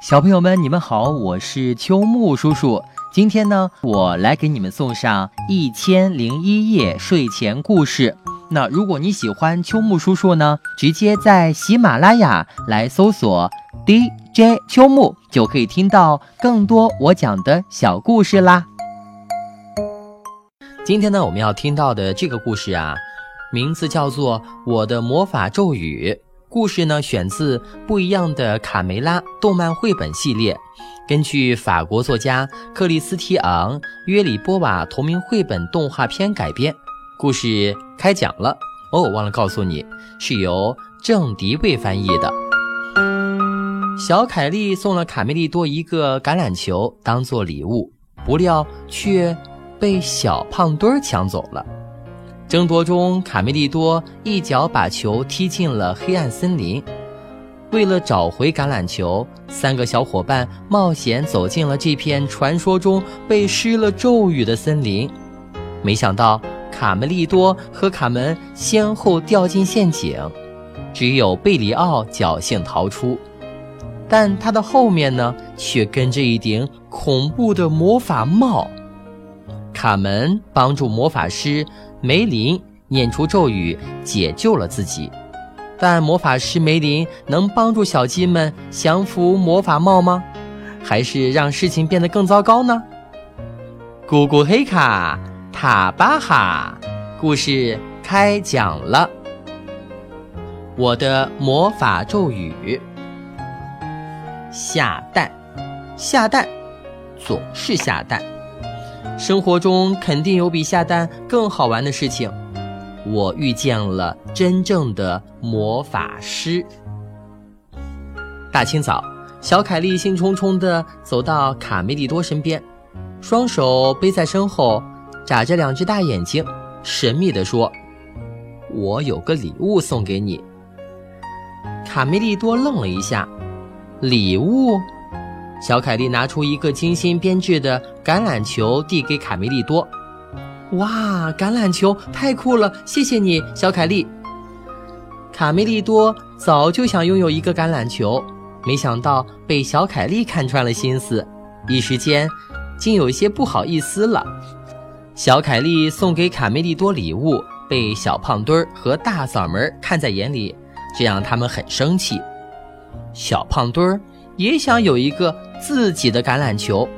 小朋友们，你们好，我是秋木叔叔。今天呢，我来给你们送上《一千零一夜》睡前故事。那如果你喜欢秋木叔叔呢，直接在喜马拉雅来搜索 DJ 秋木，就可以听到更多我讲的小故事啦。今天呢，我们要听到的这个故事啊，名字叫做《我的魔法咒语》。故事呢，选自《不一样的卡梅拉》动漫绘本系列，根据法国作家克里斯提昂·约里波瓦同名绘本动画片改编。故事开讲了哦，忘了告诉你，是由郑迪卫翻译的。小凯莉送了卡梅利多一个橄榄球当做礼物，不料却被小胖墩儿抢走了。争夺中，卡梅利多一脚把球踢进了黑暗森林。为了找回橄榄球，三个小伙伴冒险走进了这片传说中被施了咒语的森林。没想到，卡梅利多和卡门先后掉进陷阱，只有贝里奥侥幸逃出。但他的后面呢，却跟着一顶恐怖的魔法帽。卡门帮助魔法师。梅林念出咒语，解救了自己。但魔法师梅林能帮助小鸡们降服魔法帽吗？还是让事情变得更糟糕呢？咕咕黑卡塔巴哈，故事开讲了。我的魔法咒语：下蛋，下蛋，总是下蛋。生活中肯定有比下蛋更好玩的事情。我遇见了真正的魔法师。大清早，小凯莉兴冲冲地走到卡梅利多身边，双手背在身后，眨着两只大眼睛，神秘地说：“我有个礼物送给你。”卡梅利多愣了一下，礼物。小凯莉拿出一个精心编制的橄榄球，递给卡梅利多。哇，橄榄球太酷了！谢谢你，小凯莉。卡梅利多早就想拥有一个橄榄球，没想到被小凯莉看穿了心思，一时间竟有些不好意思了。小凯莉送给卡梅利多礼物，被小胖墩儿和大嗓门看在眼里，这让他们很生气。小胖墩儿也想有一个。自己的橄榄球，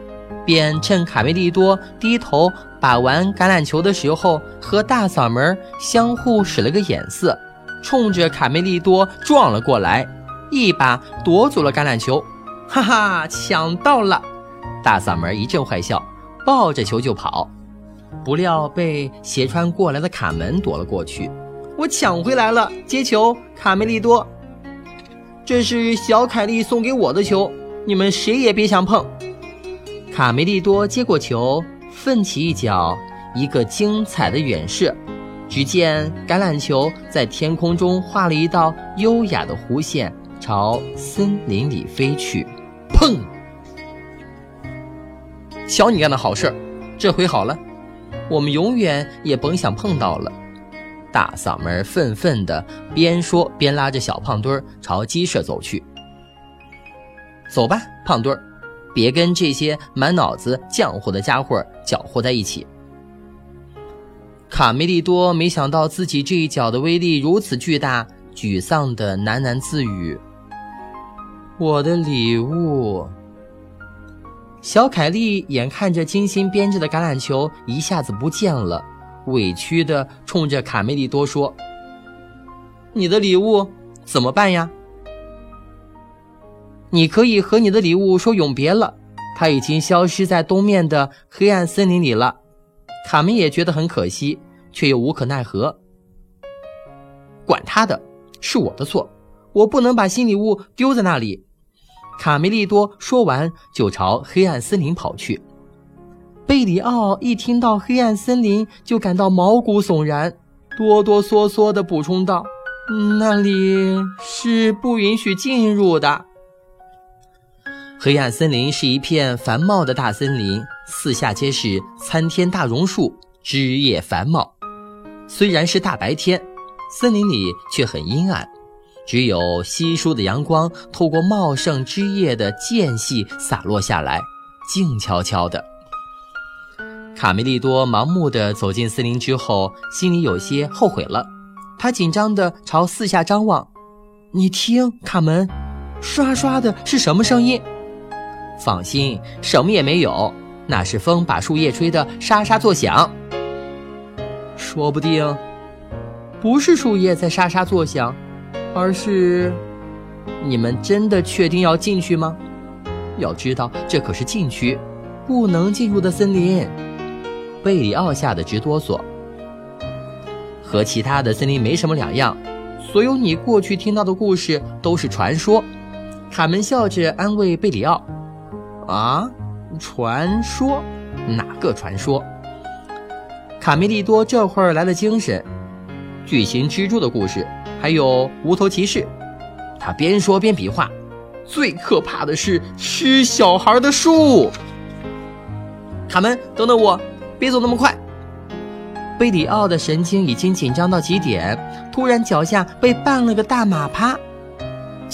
便趁卡梅利多低头把玩橄榄球的时候，和大嗓门相互使了个眼色，冲着卡梅利多撞了过来，一把夺走了橄榄球。哈哈，抢到了！大嗓门一阵坏笑，抱着球就跑，不料被斜穿过来的卡门躲了过去。我抢回来了，接球，卡梅利多。这是小凯莉送给我的球。你们谁也别想碰！卡梅利多接过球，奋起一脚，一个精彩的远射。只见橄榄球在天空中画了一道优雅的弧线，朝森林里飞去。砰！瞧你干的好事，这回好了，我们永远也甭想碰到了。大嗓门愤愤地边说边拉着小胖墩儿朝鸡舍走去。走吧，胖墩儿，别跟这些满脑子浆糊的家伙搅和在一起。卡梅利多没想到自己这一脚的威力如此巨大，沮丧的喃喃自语：“我的礼物。”小凯莉眼看着精心编制的橄榄球一下子不见了，委屈的冲着卡梅利多说：“你的礼物怎么办呀？”你可以和你的礼物说永别了，它已经消失在东面的黑暗森林里了。卡门也觉得很可惜，却又无可奈何。管他的，是我的错，我不能把新礼物丢在那里。卡梅利多说完，就朝黑暗森林跑去。贝里奥一听到黑暗森林，就感到毛骨悚然，哆哆嗦嗦地补充道：“那里是不允许进入的。”黑暗森林是一片繁茂的大森林，四下皆是参天大榕树，枝叶繁茂。虽然是大白天，森林里却很阴暗。只有稀疏的阳光透过茂盛枝叶的间隙洒落下来，静悄悄的。卡梅利多盲目地走进森林之后，心里有些后悔了。他紧张地朝四下张望。你听，卡门，刷刷的是什么声音？放心，什么也没有，那是风把树叶吹得沙沙作响。说不定，不是树叶在沙沙作响，而是……你们真的确定要进去吗？要知道，这可是禁区，不能进入的森林。贝里奥吓得直哆嗦。和其他的森林没什么两样，所有你过去听到的故事都是传说。卡门笑着安慰贝里奥：“啊，传说？哪个传说？”卡梅利多这会儿来了精神。巨型蜘蛛的故事，还有无头骑士。他边说边比划：“最可怕的是吃小孩的树。”卡门，等等我。别走那么快！贝里奥的神经已经紧张到极点，突然脚下被绊了个大马趴。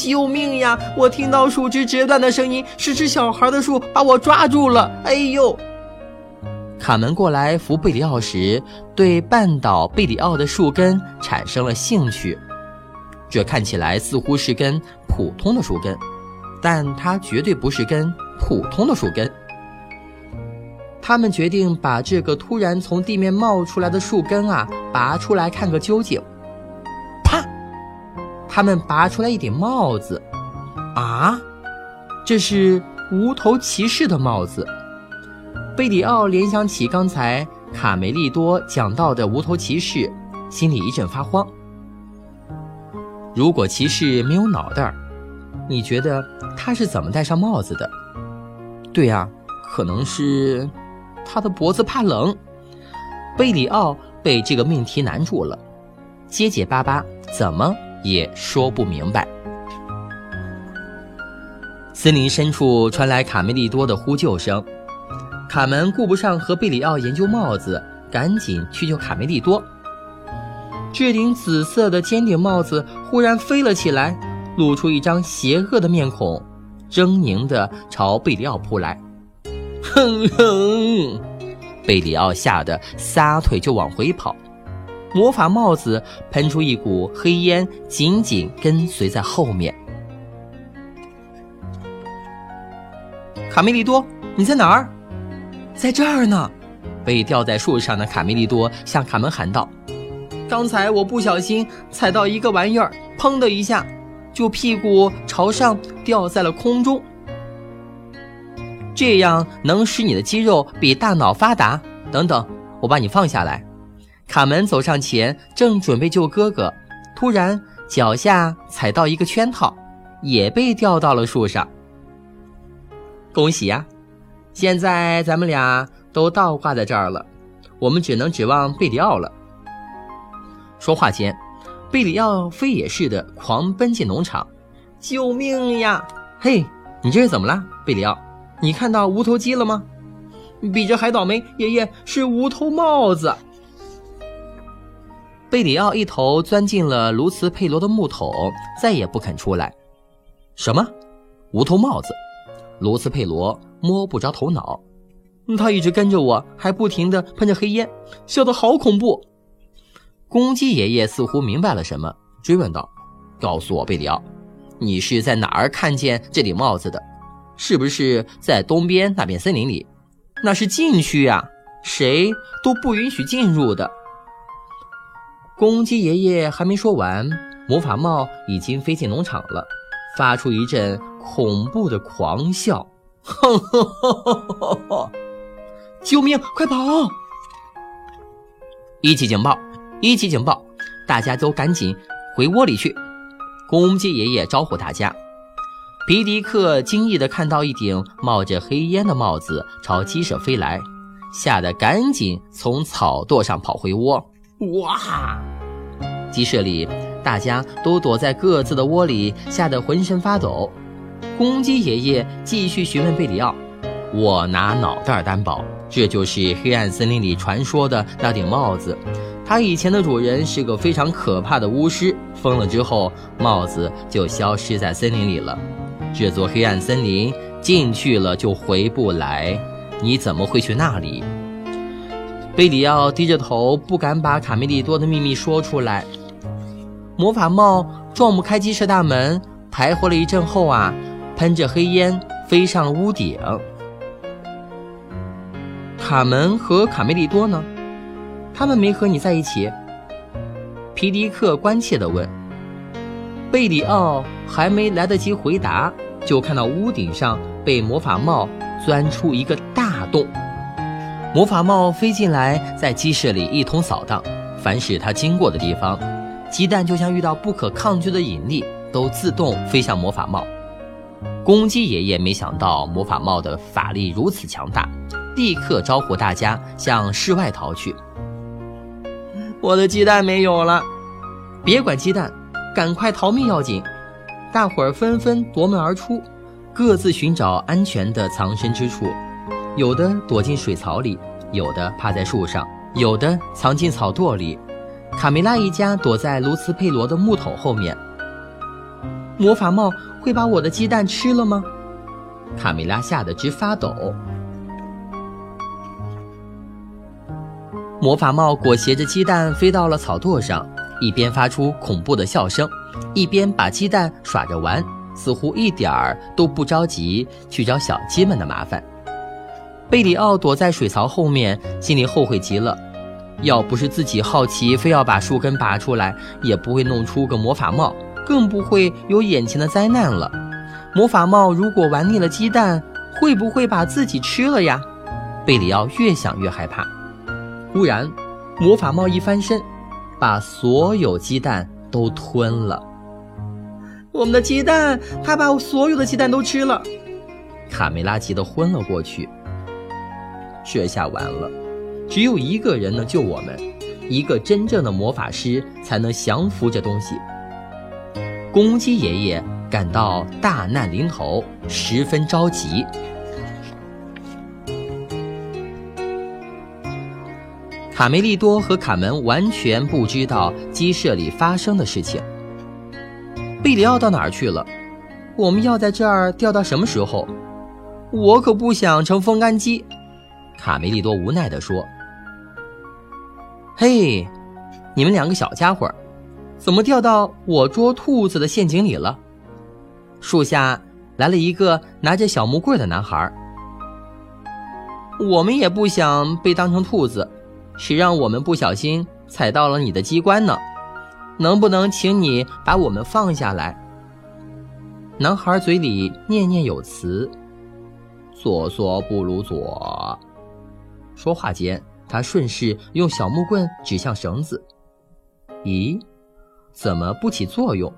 救命呀！我听到树枝折断的声音，是只小孩的树把我抓住了。哎呦！卡门过来扶贝里奥时，对绊倒贝里奥的树根产生了兴趣。这看起来似乎是根普通的树根，但它绝对不是根普通的树根。他们决定把这个突然从地面冒出来的树根啊拔出来看个究竟。他们拔出来一顶帽子。啊，这是无头骑士的帽子。贝里奥联想起刚才卡梅利多讲到的无头骑士，心里一阵发慌。如果骑士没有脑袋，你觉得他是怎么戴上帽子的？对呀，可能是。他的脖子怕冷，贝里奥被这个命题难住了，结结巴巴，怎么也说不明白。森林深处传来卡梅利多的呼救声，卡门顾不上和贝里奥研究帽子，赶紧去救卡梅利多。这顶紫色的尖顶帽子忽然飞了起来，露出一张邪恶的面孔，狰狞地朝贝里奥扑来。哼哼，贝里奥吓得撒腿就往回跑，魔法帽子喷出一股黑烟，紧紧跟随在后面。卡梅利多，你在哪儿？在这儿呢！被吊在树上的卡梅利多向卡门喊道：“刚才我不小心踩到一个玩意儿，砰的一下，就屁股朝上掉在了空中。”这样能使你的肌肉比大脑发达。等等，我把你放下来。卡门走上前，正准备救哥哥，突然脚下踩到一个圈套，也被吊到了树上。恭喜呀！现在咱们俩都倒挂在这儿了，我们只能指望贝里奥了。说话间，贝里奥飞也似的狂奔进农场。救命呀！嘿，你这是怎么了，贝里奥？你看到无头鸡了吗？比这还倒霉，爷爷是无头帽子。贝里奥一头钻进了卢茨佩罗的木桶，再也不肯出来。什么？无头帽子？卢茨佩罗摸不着头脑。他一直跟着我，还不停地喷着黑烟，笑得好恐怖。公鸡爷爷似乎明白了什么，追问道：“告诉我，贝里奥，你是在哪儿看见这顶帽子的？”是不是在东边那片森林里？那是禁区啊，谁都不允许进入的。公鸡爷爷还没说完，魔法帽已经飞进农场了，发出一阵恐怖的狂笑：“哼哼哼！救命，快跑！一级警报，一级警报！大家都赶紧回窝里去。”公鸡爷爷招呼大家。皮迪克惊异地看到一顶冒着黑烟的帽子朝鸡舍飞来，吓得赶紧从草垛上跑回窝。哇！鸡舍里大家都躲在各自的窝里，吓得浑身发抖。公鸡爷爷继续询问贝里奥：“我拿脑袋担保，这就是黑暗森林里传说的那顶帽子，它以前的主人是个非常可怕的巫师，疯了之后，帽子就消失在森林里了。这座黑暗森林进去了就回不来，你怎么会去那里？贝里奥低着头，不敢把卡梅利多的秘密说出来。魔法帽撞不开鸡舍大门，徘徊了一阵后啊，喷着黑烟飞上了屋顶。卡门和卡梅利多呢？他们没和你在一起？皮迪克关切地问。贝里奥还没来得及回答，就看到屋顶上被魔法帽钻出一个大洞。魔法帽飞进来，在鸡舍里一通扫荡。凡是他经过的地方，鸡蛋就像遇到不可抗拒的引力，都自动飞向魔法帽。公鸡爷爷没想到魔法帽的法力如此强大。立刻招呼大家向室外逃去。我的鸡蛋没有了，别管鸡蛋，赶快逃命要紧！大伙儿纷纷夺门而出，各自寻找安全的藏身之处。有的躲进水槽里，有的趴在树上，有的藏进草垛里。卡梅拉一家躲在卢茨佩罗的木桶后面。魔法帽会把我的鸡蛋吃了吗？卡梅拉吓得直发抖。魔法帽裹挟着鸡蛋飞到了草垛上，一边发出恐怖的笑声，一边把鸡蛋耍着玩，似乎一点儿都不着急去找小鸡们的麻烦。贝里奥躲在水槽后面，心里后悔极了。要不是自己好奇，非要把树根拔出来，也不会弄出个魔法帽，更不会有眼前的灾难了。魔法帽如果玩腻了鸡蛋，会不会把自己吃了呀？贝里奥越想越害怕。忽然，魔法帽一翻身，把所有鸡蛋都吞了。我们的鸡蛋，它把所有的鸡蛋都吃了。卡梅拉急得昏了过去。这下完了，只有一个人能救我们，一个真正的魔法师才能降服这东西。公鸡爷爷感到大难临头，十分着急。卡梅利多和卡门完全不知道鸡舍里发生的事情。贝里奥到哪儿去了？我们要在这儿钓到什么时候？我可不想成风干鸡。卡梅利多无奈地说：“嘿，你们两个小家伙，怎么掉到我捉兔子的陷阱里了？”树下来了一个拿着小木棍的男孩。我们也不想被当成兔子。谁让我们不小心踩到了你的机关呢？能不能请你把我们放下来？男孩嘴里念念有词：“左左不如左。”说话间，他顺势用小木棍指向绳子。咦，怎么不起作用？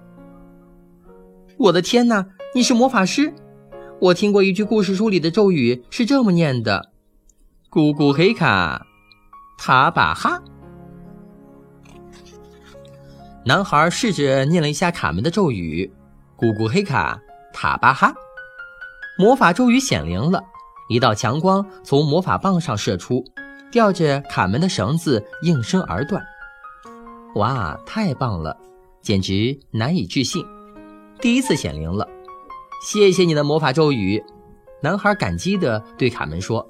我的天哪！你是魔法师？我听过一句故事书里的咒语是这么念的：“咕咕黑卡。”塔巴哈，男孩试着念了一下卡门的咒语：“咕咕黑卡塔巴哈。”魔法咒语显灵了，一道强光从魔法棒上射出，吊着卡门的绳子应声而断。哇，太棒了，简直难以置信！第一次显灵了，谢谢你的魔法咒语。男孩感激地对卡门说。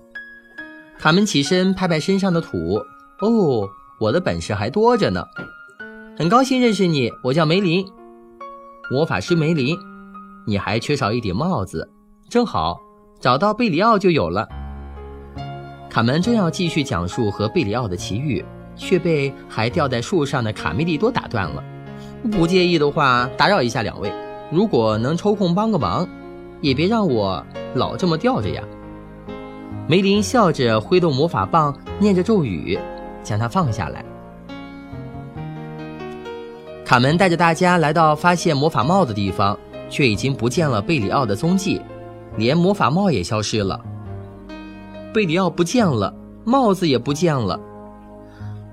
卡门起身拍拍身上的土。哦，我的本事还多着呢。很高兴认识你，我叫梅林，魔法师梅林。你还缺少一顶帽子，正好找到贝里奥就有了。卡门正要继续讲述和贝里奥的奇遇，却被还吊在树上的卡梅利多打断了。不介意的话，打扰一下两位，如果能抽空帮个忙，也别让我老这么吊着呀。梅林笑着挥动魔法棒，念着咒语，将它放下来。卡门带着大家来到发现魔法帽的地方，却已经不见了贝里奥的踪迹，连魔法帽也消失了。贝里奥不见了，帽子也不见了。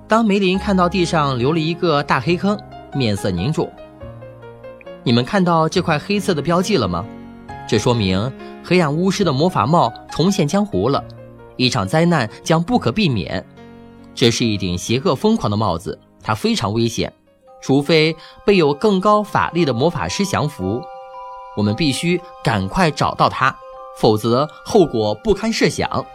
当梅林看到地上留了一个大黑坑，面色凝重。你们看到这块黑色的标记了吗？这说明。黑暗巫师的魔法帽重现江湖了，一场灾难将不可避免。这是一顶邪恶疯狂的帽子，它非常危险，除非被有更高法力的魔法师降服。我们必须赶快找到他，否则后果不堪设想。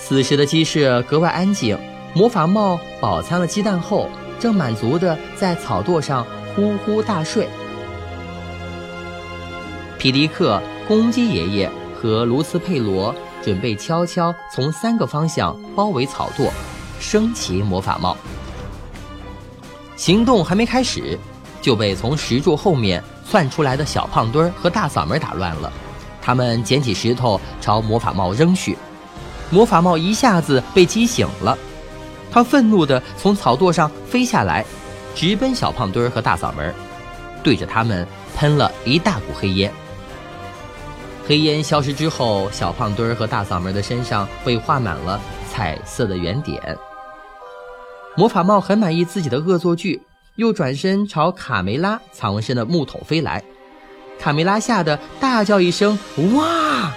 此时的鸡舍格外安静，魔法帽饱餐了鸡蛋后，正满足地在草垛上呼呼大睡。皮迪克、公鸡爷爷和卢斯佩罗准备悄悄从三个方向包围草垛，升起魔法帽。行动还没开始，就被从石柱后面窜出来的小胖墩儿和大嗓门打乱了。他们捡起石头朝魔法帽扔去。魔法帽一下子被激醒了，他愤怒地从草垛上飞下来，直奔小胖墩儿和大嗓门，对着他们喷了一大股黑烟。黑烟消失之后，小胖墩儿和大嗓门的身上被画满了彩色的圆点。魔法帽很满意自己的恶作剧，又转身朝卡梅拉藏身的木桶飞来。卡梅拉吓得大叫一声：“哇！”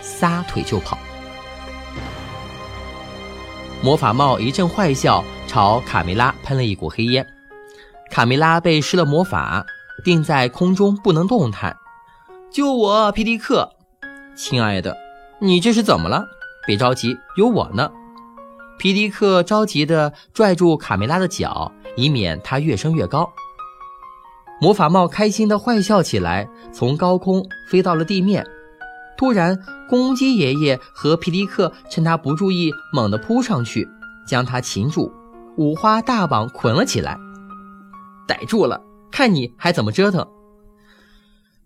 撒腿就跑。魔法帽一阵坏笑，朝卡梅拉喷了一股黑烟。卡梅拉被施了魔法，定在空中不能动弹。救我，皮迪克！亲爱的，你这是怎么了？别着急，有我呢。皮迪克着急地拽住卡梅拉的脚，以免她越升越高。魔法帽开心地坏笑起来，从高空飞到了地面。突然，公鸡爷爷和皮迪克趁他不注意，猛地扑上去，将他擒住，五花大绑捆了起来。逮住了，看你还怎么折腾！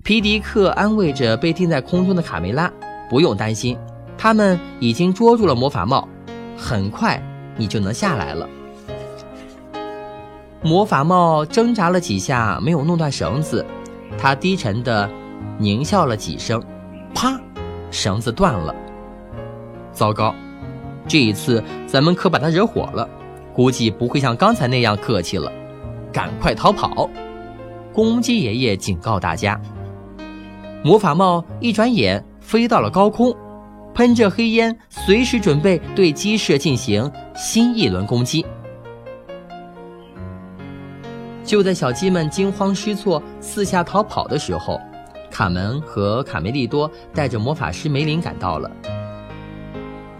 皮迪克安慰着被钉在空中的卡梅拉：“不用担心，他们已经捉住了魔法帽，很快你就能下来了。”魔法帽挣扎了几下，没有弄断绳子，他低沉的狞笑了几声。啪，绳子断了。糟糕，这一次咱们可把他惹火了，估计不会像刚才那样客气了。赶快逃跑！公鸡爷爷警告大家。魔法帽一转眼飞到了高空，喷着黑烟，随时准备对鸡舍进行新一轮攻击。就在小鸡们惊慌失措、四下逃跑的时候。卡门和卡梅利多带着魔法师梅林赶到了。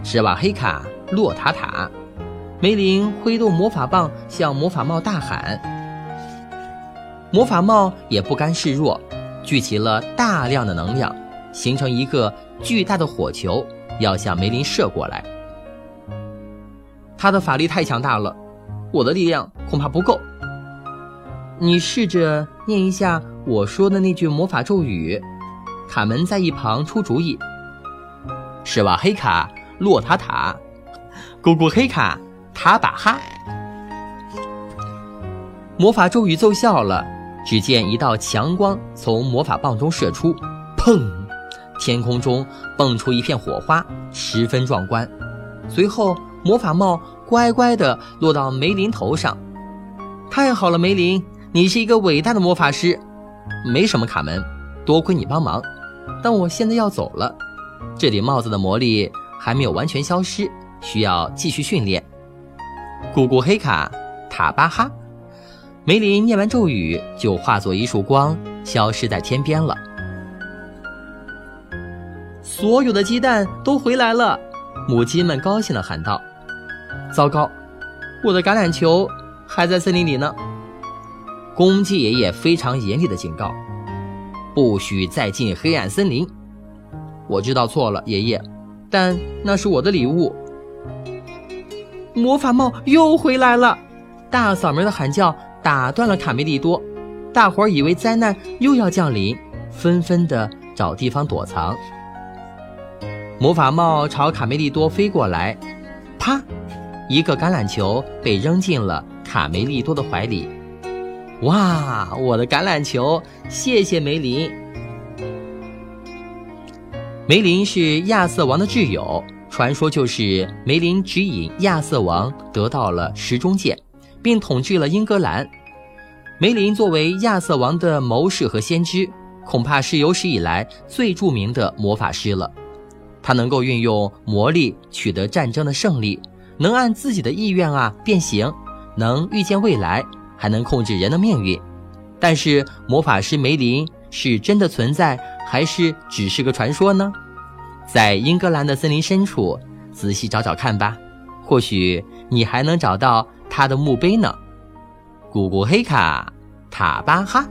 施瓦黑卡、洛塔塔，梅林挥动魔法棒向魔法帽大喊。魔法帽也不甘示弱，聚集了大量的能量，形成一个巨大的火球，要向梅林射过来。他的法力太强大了，我的力量恐怕不够。你试着念一下。我说的那句魔法咒语，卡门在一旁出主意。施瓦黑卡洛塔塔，咕咕黑卡塔巴哈。魔法咒语奏效了，只见一道强光从魔法棒中射出，砰！天空中蹦出一片火花，十分壮观。随后，魔法帽乖乖地落到梅林头上。太好了，梅林，你是一个伟大的魔法师。没什么，卡门，多亏你帮忙。但我现在要走了，这顶帽子的魔力还没有完全消失，需要继续训练。咕咕黑卡塔巴哈，梅林念完咒语，就化作一束光，消失在天边了。所有的鸡蛋都回来了，母鸡们高兴地喊道：“糟糕，我的橄榄球还在森林里呢。”公鸡爷爷非常严厉的警告：“不许再进黑暗森林。”我知道错了，爷爷，但那是我的礼物。魔法帽又回来了，大嗓门的喊叫打断了卡梅利多，大伙儿以为灾难又要降临，纷纷的找地方躲藏。魔法帽朝卡梅利多飞过来，啪，一个橄榄球被扔进了卡梅利多的怀里。哇，我的橄榄球！谢谢梅林。梅林是亚瑟王的挚友，传说就是梅林指引亚瑟王得到了时钟剑，并统治了英格兰。梅林作为亚瑟王的谋士和先知，恐怕是有史以来最著名的魔法师了。他能够运用魔力取得战争的胜利，能按自己的意愿啊变形，能预见未来，还能控制人的命运。但是魔法师梅林是真的存在，还是只是个传说呢？在英格兰的森林深处，仔细找找看吧，或许你还能找到他的墓碑呢。古古黑卡塔巴哈。